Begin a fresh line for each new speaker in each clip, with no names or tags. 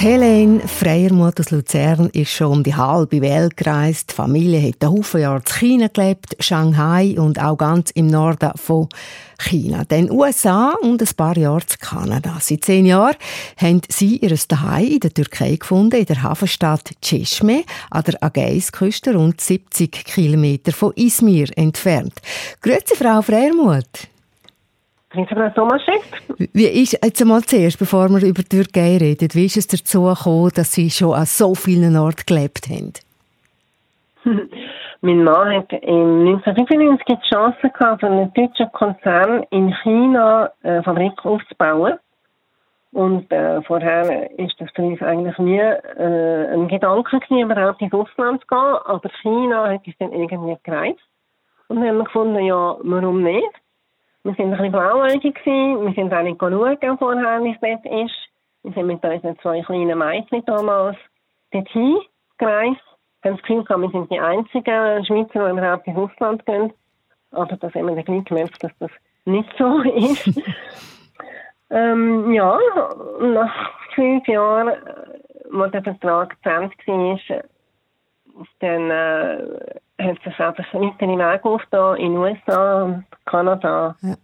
Helene Freiermuth aus Luzern ist schon um die halbe Welt gereist. Die Familie hat ein Haufen Jahre in China gelebt, Shanghai und auch ganz im Norden von China. Dann USA und ein paar Jahre zu Kanada. Seit zehn Jahren haben sie ihr Zuhause in der Türkei gefunden, in der Hafenstadt Çeşme an der Ägäisküste, rund 70 Kilometer von Izmir entfernt. Grüezi, Frau Freiermuth.
Grüezi, Tomaszek.
Wie ist, jetzt einmal zuerst, bevor wir über die Türkei reden, wie ist es dazu gekommen, dass Sie schon an so vielen Orten gelebt haben?
mein Mann hat im 1995 die Chance gehabt, für einen deutschen Konzern in China eine Fabrik aufzubauen. Und äh, vorher ist das für uns eigentlich nie äh, ein Gedanke gewesen, überhaupt ins Ausland zu gehen. Aber China hat uns dann irgendwie gereizt. Und dann haben wir gefunden, ja, warum nicht? Wir sind ein bisschen blauäugig. Wir sind auch nicht schauen vorher, wie es dort ist. Wir sind mit unseren zwei kleinen Mädchen damals dorthin gereist. Wir haben das Gefühl gehabt, wir sind die einzigen Schweizer, die überhaupt ins Ausland gehen. Aber das haben wir dann gleich gemerkt, dass das nicht so ist. ähm, ja, nach fünf Jahren, wo der Vertrag zu Ende war, dann äh, hat sich einfach weitere Wege aufgetan in den USA, Kanada, ja.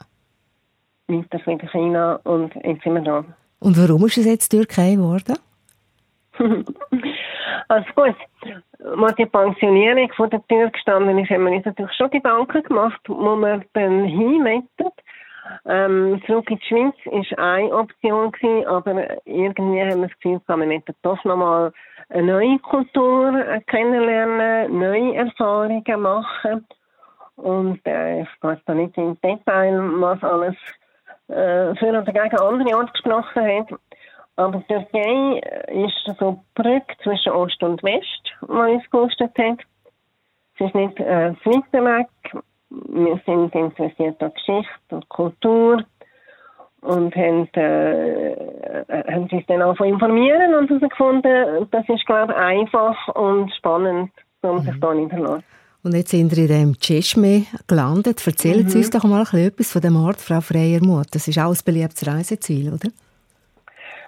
weiter in China und jetzt sind wir da.
Und warum ist es jetzt Türkei geworden?
also gut, als die Pensionierung von der Tür gestanden ist, haben wir uns natürlich schon Gedanken gemacht, wo wir dann hinwettet. Ähm, zurück in die Schweiz war eine Option, gewesen, aber irgendwie haben wir das Gefühl, wir möchten doch nochmal eine neue Kultur kennenlernen, neue Erfahrungen machen. Und äh, ich gehe da nicht im Detail, was alles äh, für oder gegen andere Orte gesprochen hat. Aber die Türkei ist so die Brücke zwischen Ost und West, die uns gekostet hat. Es ist nicht äh, weg. Wir sind interessiert an Geschichte und Kultur und haben, äh, haben uns dann auch informieren und herausgefunden, das ist, glaube ich, einfach und spannend, um sich da niederzulassen.
Und jetzt sind wir in dem Cheshme gelandet. Erzählen Sie mhm. uns doch mal etwas von dem Ort, Frau Freiermuth. Das ist auch ein beliebtes Reiseziel, oder?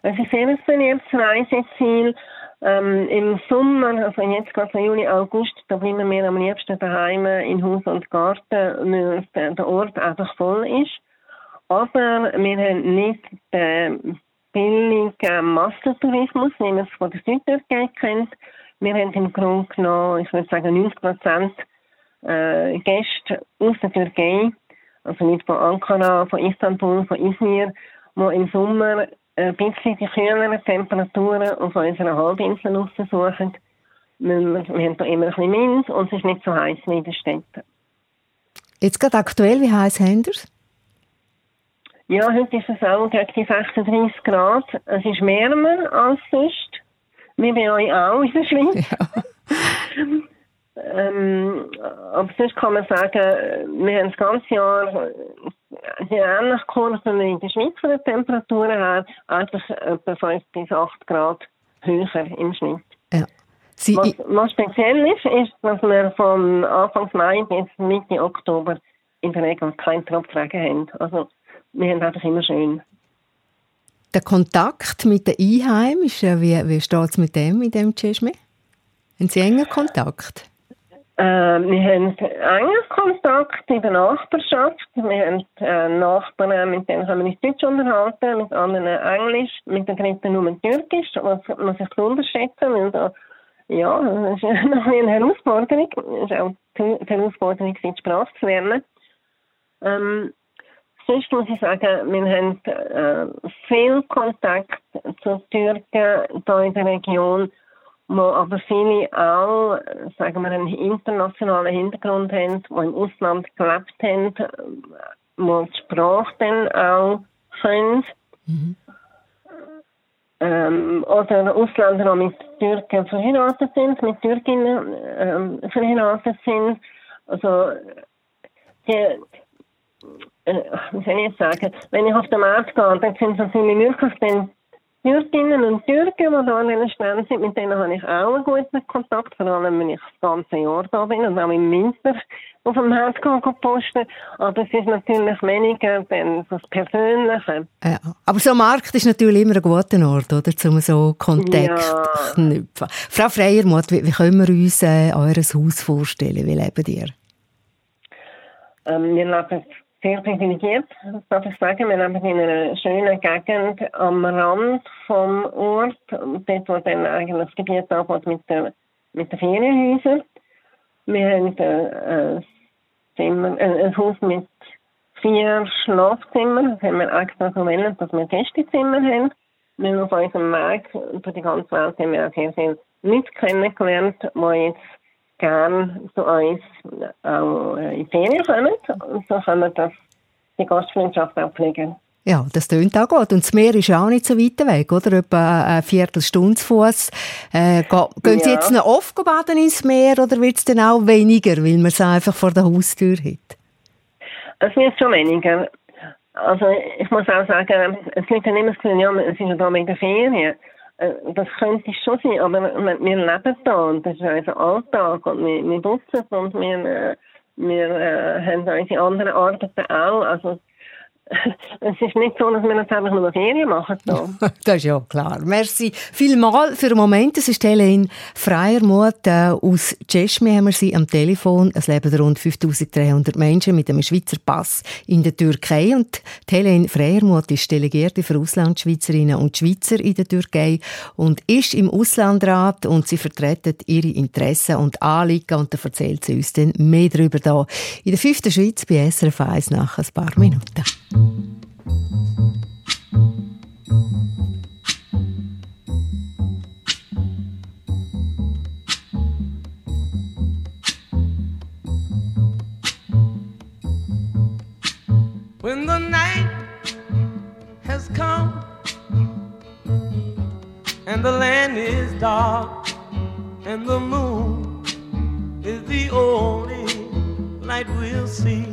Es ist sehr ein beliebtes Reiseziel. Ähm, Im Sommer, also jetzt gerade von Juli, August, da bleiben wir am liebsten daheim in Haus und Garten, weil der Ort einfach voll ist. Aber wir haben nicht den billigen Massentourismus, wie man es von der Südtürkei kennt. Wir haben im Grunde genommen, ich würde sagen, 90 Prozent äh, Gäste aus der Türkei, also nicht von Ankara, von Istanbul, von Izmir, die im Sommer ein bisschen die kühleren Temperaturen auf unserer Halbinsel aussuchen. Wir, wir haben hier immer ein bisschen Wind und es ist nicht so heiß wie in den Städten.
Jetzt gerade aktuell, wie heiß haben Sie
Ja, heute ist es auch gegen die 36 Grad. Es ist wärmer als sonst. Wie bei euch auch in der Schweiz. Ja. ähm, aber sonst kann man sagen, wir haben das ganze Jahr die ähnlich Kurven wie in der Schweiz von der Temperatur her, eigentlich etwa 5 bis 8 Grad höher im Schnitt. Ja. Sie was, was speziell ist, ist, dass wir von Anfang Mai bis Mitte Oktober in der Regel keinen Tropfregen haben. Also wir haben einfach immer schön.
Der Kontakt mit den Einheimischen, wie, wie steht es mit dem, mit dem Cheshme? Haben Sie enger Kontakt?
Äh, wir haben engen Kontakt in der Nachbarschaft. Wir haben äh, Nachbarn, mit denen können wir uns Deutsch unterhalten, mit anderen Englisch, mit den dritten nur Türkisch, was man sich unterschätzen, weil da, ja, das ist noch eine Herausforderung. Es ist auch die Herausforderung, die Sprache zu lernen. Ähm, sonst muss ich sagen, wir haben äh, viel Kontakt zu Türken hier in der Region, wo aber viele auch, sagen wir, einen internationalen Hintergrund haben, die im Ausland gelebt haben, wo die Sprache dann auch können. Mhm. Ähm, oder Ausländer, die mit Türken verheiratet sind, mit Türkinnen ähm, verheiratet sind. Also, die, äh, wie soll ich jetzt sagen, wenn ich auf den Markt gehe, dann sind es natürlich möglich, dann Türkinnen und Türken, die hier an den Ständen sind, mit denen habe ich auch einen guten Kontakt, vor allem wenn ich das ganze Jahr da bin und auch im Winter auf dem Haus posten Aber es ist natürlich weniger denn das Persönliche.
Ja, aber so ein Markt ist natürlich immer ein guter Ort, oder, um so Kontakt zu ja. knüpfen. Frau Freiermuth, wie, wie können wir uns äh, eures Haus vorstellen? Wie lebt ihr?
Ähm, wir leben sehr privilegiert, darf ich sagen. Wir leben in einer schönen Gegend am Rand vom Ort, dort wo dann eigentlich das Gebiet anfängt mit den, mit den Ferienhäusern. Wir haben äh, Zimmer, äh, ein Haus mit vier Schlafzimmern. Das haben wir extra so gewählt, dass wir Gästezimmer haben. Wir auf unserem Weg durch die ganze Welt haben wir auch sehr viele Leute kennengelernt, jetzt gerne zu uns auch in die Ferien kommen. Und so können wir das, die Gastfreundschaft auch pflegen.
Ja, das tönt auch gut. Und das Meer ist auch nicht so weit weg, oder? Etwa eine Viertelstunde Fuß. Äh, gehen Sie jetzt noch oft baden ins Meer oder wird es dann auch weniger, weil man es einfach vor der Haustür hat?
Es wird schon weniger. Also ich muss auch sagen, es liegt dann immer das Gefühl, ja, es ist ja da mit der Ferien. Äh, das könnte schon sein, aber wir leben da und das ist unser Alltag und wir, wir nutzen und wir, äh, wir äh, haben unsere anderen Arbeiten auch. Also es ist nicht so, dass wir jetzt einfach nur Ferien machen. So.
das ist ja klar. Merci vielmal für den Moment. Es ist Helene Freiermuth aus Tschechmi haben wir sie am Telefon. Es leben rund 5300 Menschen mit einem Schweizer Pass in der Türkei. Und Helene Freiermuth ist Delegierte für Auslandschweizerinnen und Schweizer in der Türkei und ist im Auslandrat und sie vertreten ihre Interessen und Anliegen und da erzählt sie uns dann mehr darüber da in der fünften Schweiz bei SRF 1 nach ein paar Minuten. See.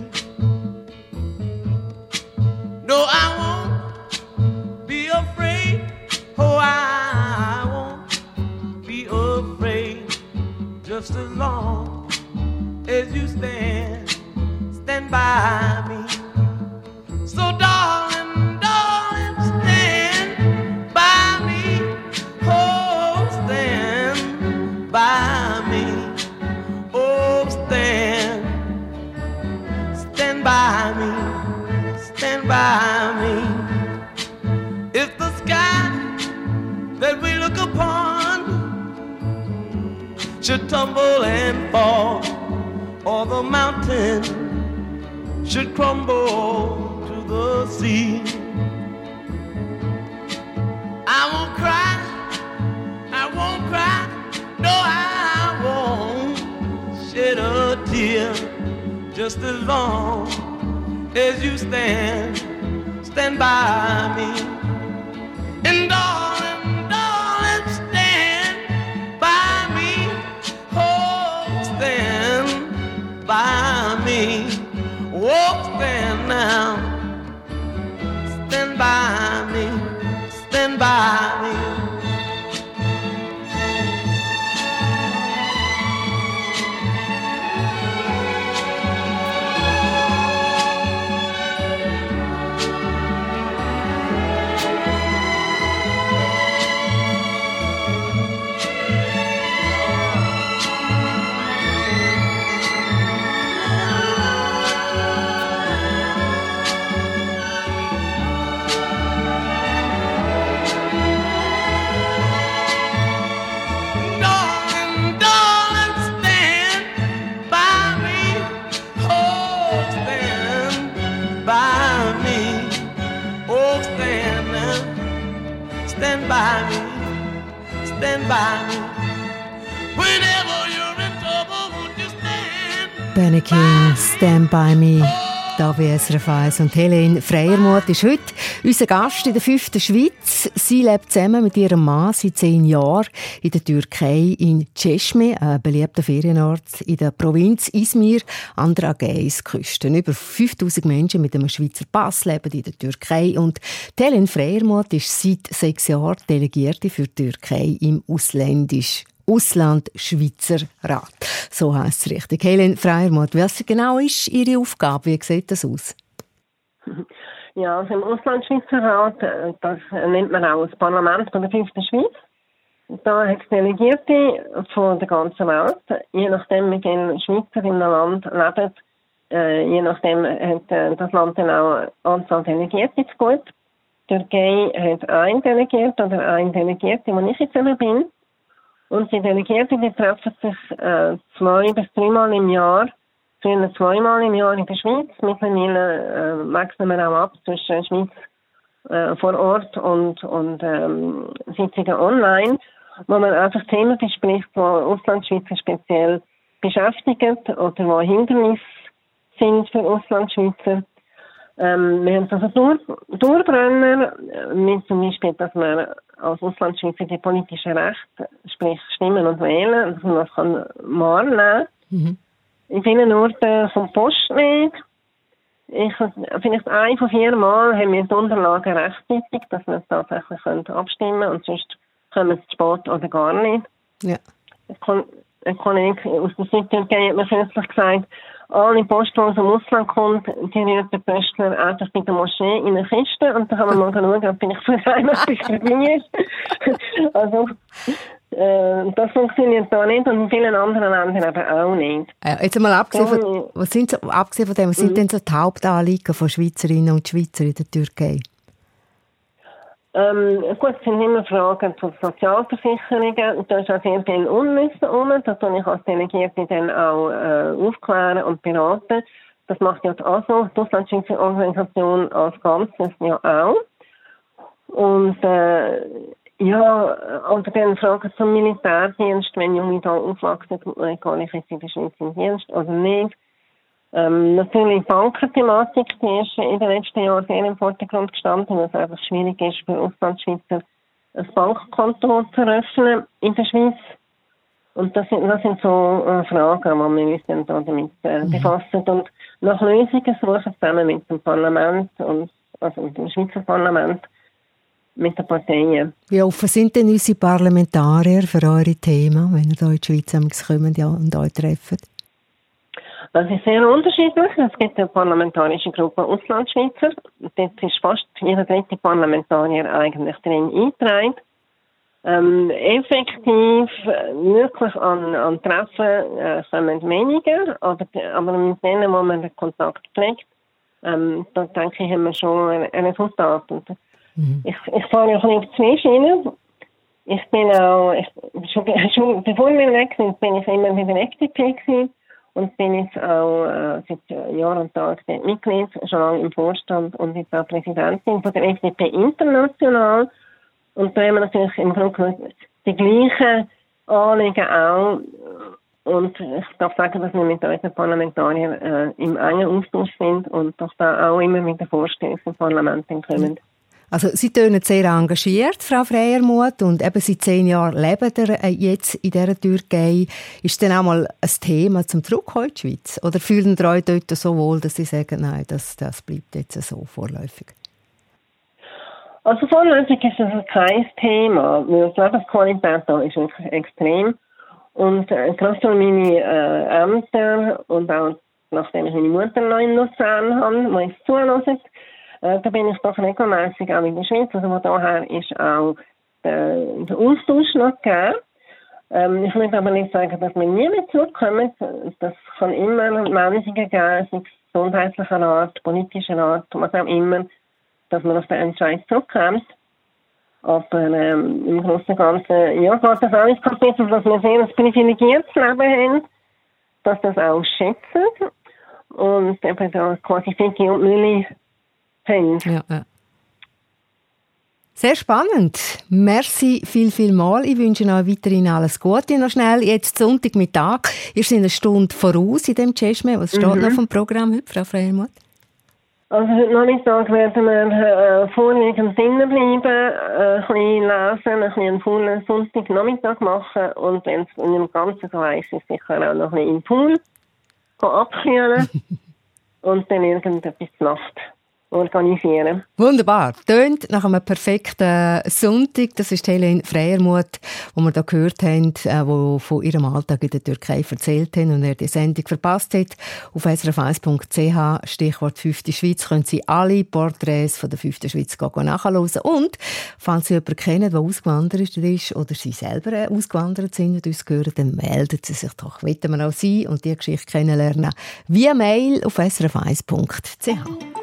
No, I won't be afraid. Oh, I won't be afraid. Just as long as you stand, stand by me. Stand by me stand by me. If the sky that we look upon should tumble and fall, or the mountain should crumble to the sea, I won't cry, just as long as you stand, stand by me. And darling, darling, stand by me. Oh, stand by me. Oh, stand now. Stand by me. Whenever you're in trouble, won't you stand? Benny King, Stand By Me.
Da bei SRF 1 und Helene Freiermuth ist heute unser Gast in der fünften Schweiz. Sie lebt zusammen mit ihrem Mann seit zehn Jahren in der Türkei in Çeşme, ein beliebter Ferienort in der Provinz Izmir an der Ägäisküste. Über 5000 Menschen mit einem Schweizer Pass leben in der Türkei und Helene Freiermuth ist seit sechs Jahren Delegierte für die Türkei im Ausländisch Ausland-Schweizer Rat. So heisst es richtig. Helen Freiermuth, was genau ist Ihre Aufgabe? Wie sieht das aus?
Ja, also im Ausland-Schweizer Rat, äh, das nennt man auch das Parlament von der fünften Schweiz. Da hat es Delegierte von der ganzen Welt. Je nachdem, wie viele Schweizer in einem Land leben, äh, je nachdem hat äh, das Land dann auch eine Anzahl Delegierte zu gut. Die Türkei hat ein Delegierte oder ein Delegierte, wo ich jetzt immer bin. Und die Delegierten die treffen sich äh, zwei bis dreimal im Jahr, früher zweimal im Jahr in der Schweiz. Mittlerweile äh, wechseln wir auch ab zwischen Schweiz äh, vor Ort und, und ähm, Sitzungen online, wo man einfach Themen bespricht, die Auslandschweizer speziell beschäftigen oder wo Hindernisse sind für Auslandschweizer. Ähm, wir haben also Dur Durchbrenner, mit zum Beispiel, dass man als Auslandschweizer die politischen Rechte, sprich Stimmen und Wählen, dass man das kann wahrnehmen mhm. In vielen Orten kommt Post nicht. Ich, vielleicht ein von vier Mal haben wir die Unterlagen rechtzeitig, dass wir tatsächlich können abstimmen können und sonst kommen wir zu spät oder gar nicht. Ja. Ein Kollege aus der Südtürkei hat mir kürzlich gesagt, alle Post, die aus dem Ausland kommt, die rührt der Pöstler einfach bei der Moschee in eine Kiste und dann kann man mal schauen, ob ich für sein, was ich dabei ist. also, äh, das funktioniert da nicht und in vielen anderen Ländern aber auch nicht.
Ja, jetzt mal abgesehen von, was sind so, abgesehen von dem, was sind mhm. denn so die Hauptanliegen von Schweizerinnen und Schweizer in der Türkei?
Ähm, gut, es sind immer Fragen zu Sozialversicherungen. Da ist auch sehr viel Unwissen um. Das kann ich als Delegierte dann auch äh, aufklären und beraten. Das macht ja die ASO, die Auslandschweizer Organisation als Ganzes ja auch. Und äh, ja, oder dann Fragen zum Militärdienst, wenn Junge da aufwachsen, kann ich jetzt in der Schweiz im Dienst oder nicht. Ähm, natürlich Bankenthematik, die ist in den letzten Jahren sehr im Vordergrund gestanden, weil es einfach schwierig ist, für Auslandschweizer ein Bankkonto zu eröffnen in der Schweiz. Und das sind, das sind so äh, Fragen, die wir uns dann da damit äh, mhm. befassen und nach Lösungen suchen, zusammen mit dem Parlament und also mit dem Schweizer Parlament, mit den Parteien.
Wie offen sind denn unsere Parlamentarier für eure Themen, wenn ihr hier in die Schweiz kommt und euch trefft?
Das ist sehr unterschiedlich. Es gibt eine parlamentarische Gruppe Auslandschweizer. Dort ist fast jeder dritte Parlamentarier eigentlich drin eingetragen. Ähm, effektiv wirklich an, an Treffen äh, kommen weniger, aber, aber mit denen, wo man den Kontakt pflegt, ähm, da denke ich, haben wir schon ein, ein Resultat. Und mhm. Ich, fahre bisschen auf zwei Schienen. Ich bin auch, ich, schon, schon bevor wir weg sind, bin ich immer mit der FDP gewesen und bin jetzt auch äh, seit Jahr und Tag Mitglied, schon lange im Vorstand und jetzt auch Präsidentin von der FDP International. Und da haben wir natürlich im Grunde die gleichen Anliegen auch. Und ich darf sagen, dass wir mit unseren Parlamentariern äh, im engen Austausch sind und doch da auch immer mit den Vorstößen im Parlament kommen.
Also Sie tönen sehr engagiert, Frau Freiermuth, und eben seit zehn Jahren leben äh, jetzt in dieser Türkei. Ist denn auch mal ein Thema zum Zurückkommen in die Schweiz? Oder fühlen Sie euch dort so wohl, dass Sie sagen, nein, das, das bleibt jetzt so vorläufig?
Also vorläufig ist das kein Thema, die Lebensqualität da ist wirklich extrem. Und äh, gerade für meine äh, Ämter und auch nachdem ich meine Mutter noch in Luzern habe, ich zulasse, äh, da bin ich doch regelmäßig auch in der Schweiz. Also von daher ist auch der, der Austausch noch gegeben. Ähm, ich möchte aber nicht sagen, dass wir nie mehr zurückkommen. Das kann immer Menschen geben, sei es gesundheitlicher Art, politischer Art, was auch immer, dass man auf den Entscheid zurückkommt. Aber ähm, im Großen und Ganzen, ja, geht das alles kaputt, dass wir sehr ein privilegiertes Leben haben, dass das auch schätzen und eben da quasi Ficky und Mühle haben. Ja, ja.
Sehr spannend. Merci viel, viel mal. Ich wünsche euch weiterhin alles Gute. Noch schnell, jetzt Sonntagmittag. Ihr seid eine Stunde voraus in dem Cheshme. Was steht mhm. noch vom Programm heute, Frau Freiermuth?
Also heute Nachmittag werden wir äh, vorwiegend drinnen bleiben, äh, ein bisschen lesen, ein bisschen einen vollen Sonntagnachmittag machen und wenn es in dem Ganzen heiß ist, sicher auch noch ein bisschen im Pool abkühlen und dann irgendetwas Nacht organisieren.
Wunderbar. Tönt nach einem perfekten Sonntag. Das ist Helene Freiermuth, die wir hier gehört haben, die äh, von ihrem Alltag in der Türkei erzählt hat und er die Sendung verpasst hat. Auf srf1.ch, Stichwort 5. Schweiz, können Sie alle Porträts von der 5. Schweiz nachhören. Und, falls Sie jemanden kennen, der ausgewandert ist oder Sie selber ausgewandert sind und uns hören, dann melden Sie sich doch. Wollen wir auch Sie und die Geschichte kennenlernen? Via Mail auf srf1.ch.